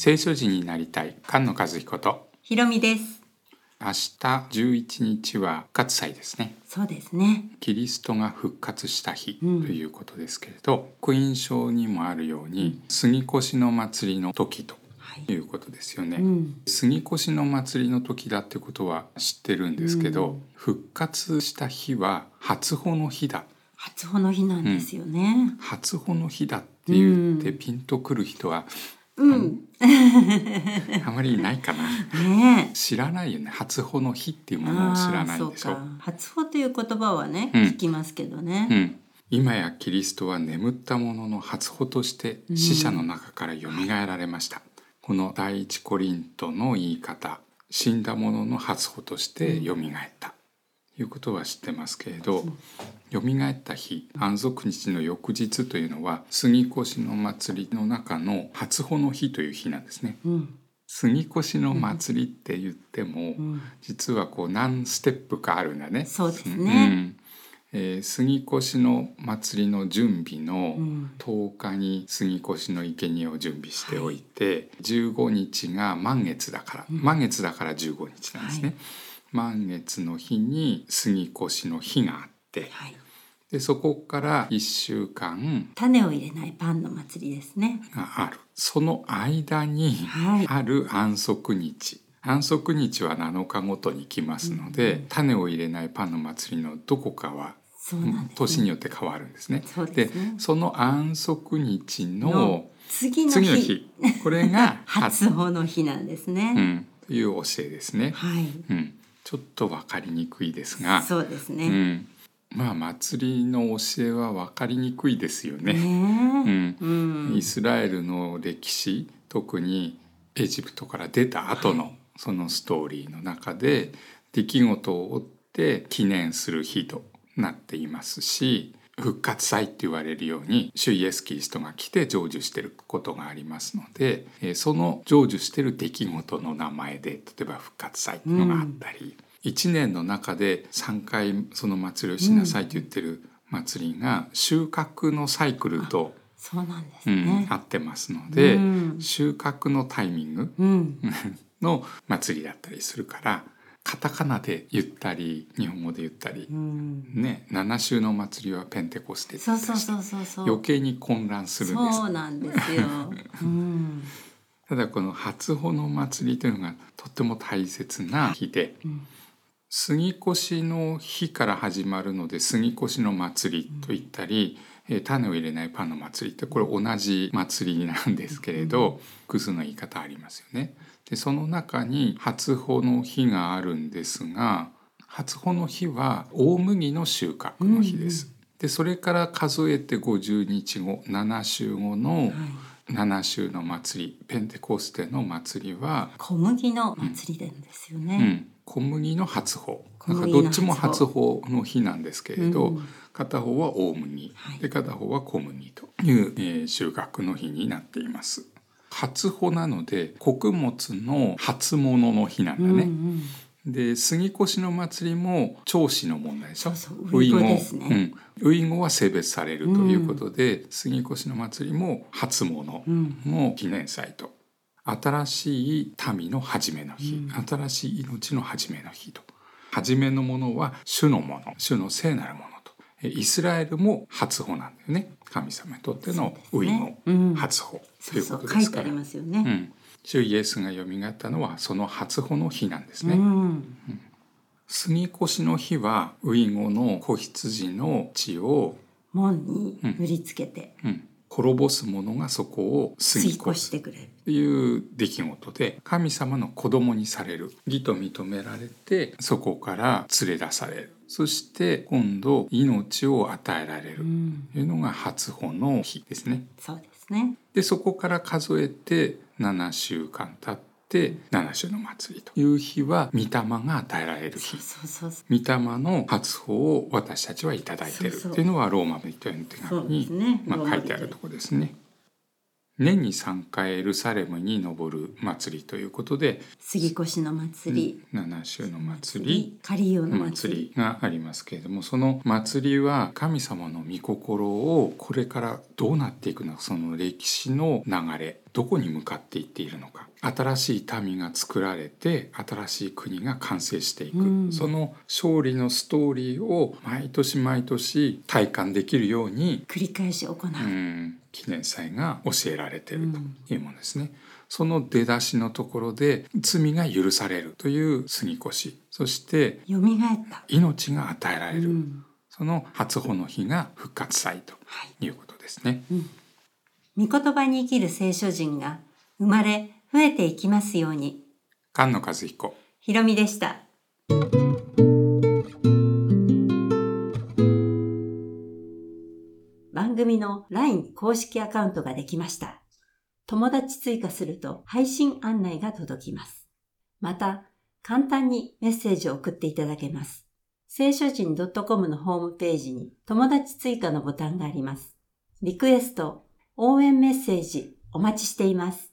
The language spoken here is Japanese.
聖書人になりたい菅野和彦とひろみです。明日11日は復活祭ですねそうですね。キリストが復活した日とうんいうことですけれど、福音書にもあるように杉越の祭りの時とはい。いうことですよね、うん。杉越の祭りの時だってことは知ってるんですけど、うん復活した日は初穂の日だ初穂の日なんですよね。初穂の日だって言ってうんピンとくる人はうん。あまりいないかなねえ。知らないよね初穂の日っていうものを知らないでしょ。初穂という言葉はね、うん聞きますけどね。うん、今やキリストは眠った者の初歩として死者の中からよみがえられました、この第一コリントの言い方死んだ者の初歩としてよみがえいうことは知ってますけれど、よみがえった日安息日の翌日というのは杉越の祭りの中の初歩の日という日なんですねうん。杉越の祭りって言っても、うん。実はこう何ステップかあるんだね。そうですうね。んえー杉越の祭りの準備のうん。10日に杉越の生贄を準備しておいて、15日が満月だから、うん満月だから15日なんですね。はい満月の日に杉越の日があってはい。でそこから1週間種を入れないパンの祭りですね。があるその間にはい。ある安息日安息日は7日ごとに来ますので、うん種を入れないパンの祭りのどこかはそうなんね。年によって変わるんですね。ですね。その安息日のの次の日。次の日これが 初穂の日なんですね。うん、という教えですね。はい。うん、ちょっとわかりにくいですが、そうですね。うん、まあ祭りの教えはわかりにくいですよね。ねうん。イスラエルの歴史特にエジプトから出た後のそのストーリーの中で出来事を追って記念する日となっていますし復活祭って言われるように主イエス・キリストが来て成就してることがありますのでえーその成就してる出来事の名前で例えば復活祭っていうのがあったり、1年の中で3回その祭りをしなさいと言ってる祭りが収穫のサイクルとそうなんですうんね。合ってますので、うん収穫のタイミングうん。の祭りだったりするからカタカナで言ったり日本語で言ったりう、ん。ね七週の祭りはペンテコステそうそうそうそうそう。余計に混乱するんですそうなんですよ。うん。ただこの初穂の祭りというのがとっても大切な日でうん杉越の日から始まるので杉越の祭りと言ったり、えー種を入れないパンの祭りってこれ同じ祭りなんですけれど複数の言い方ありますよね。でその中に初穂の日があるんですが初穂の日は大麦の収穫の日です。でそれから数えて50日後7週後のはい。7週の祭りペンテコステの祭りは小麦の祭りなんですよね。うん、小麦の初穂なんかどっちも初穂の日なんですけれど、うん片方は大麦、はいで片方は小麦という、えー収穫の日になっています。初穂なので穀物の初物の日なんだね。うんうん。で杉越の祭りも長子の問題でしょ？そうそうウイゴですね。うん、ウイゴは性別されるということで、杉越の祭りも初物。うん。の記念祭と。新しい民の初めの日、うん。新しい命の初めの日と。初めのものは主のもの。主の聖なるものと。えイスラエルも初歩なんだよね。神様にとってのウイゴ、ねうん。初歩というそうそうことですから。書いてありますよね。うん、主イエスがよみがえったのはその初歩の日なんですね、うん。杉越の日はウイゴの子羊の血を、門に塗りつけてうん、滅ぼす者がそこを過吸い越してくれる。という出来事で神様の子供にされる義と認められてそこから連れ出されるそして今度命を与えられるうん。というのが初歩の日ですね。そうですね。でそこから数えて7週間経って7週の祭りという日は御霊が与えられる日そう。御霊の初歩を私たちはいただいているそうそうというのはローマ人への手紙に、ね。まあ、書いてあるところですね。年に3回エルサレムに登る祭りということで杉越の祭り。七週の祭りカリオの祭。りがありますけれどもその祭りは神様の御心をこれからどうなっていくのかその歴史の流れどこに向かっていっているのか新しい民が作られて新しい国が完成していく、うんその勝利のストーリーを毎年毎年体感できるように、繰り返し行う。うん、記念祭が教えられているというものですね。その出だしのところで罪が許されるという杉越そして蘇った。命が与えられる、うんその初穂の日が復活祭とはい。いうことですね。御言葉に生きる聖書人が生まれ増えていきますように。菅野和彦ひろみでした。組の LINE 公式アカウントができました。友達追加すると配信案内が届きます。また、簡単にメッセージを送っていただけます。聖書人 .com のホームページに友達追加のボタンがあります。リクエスト、応援メッセージお待ちしています。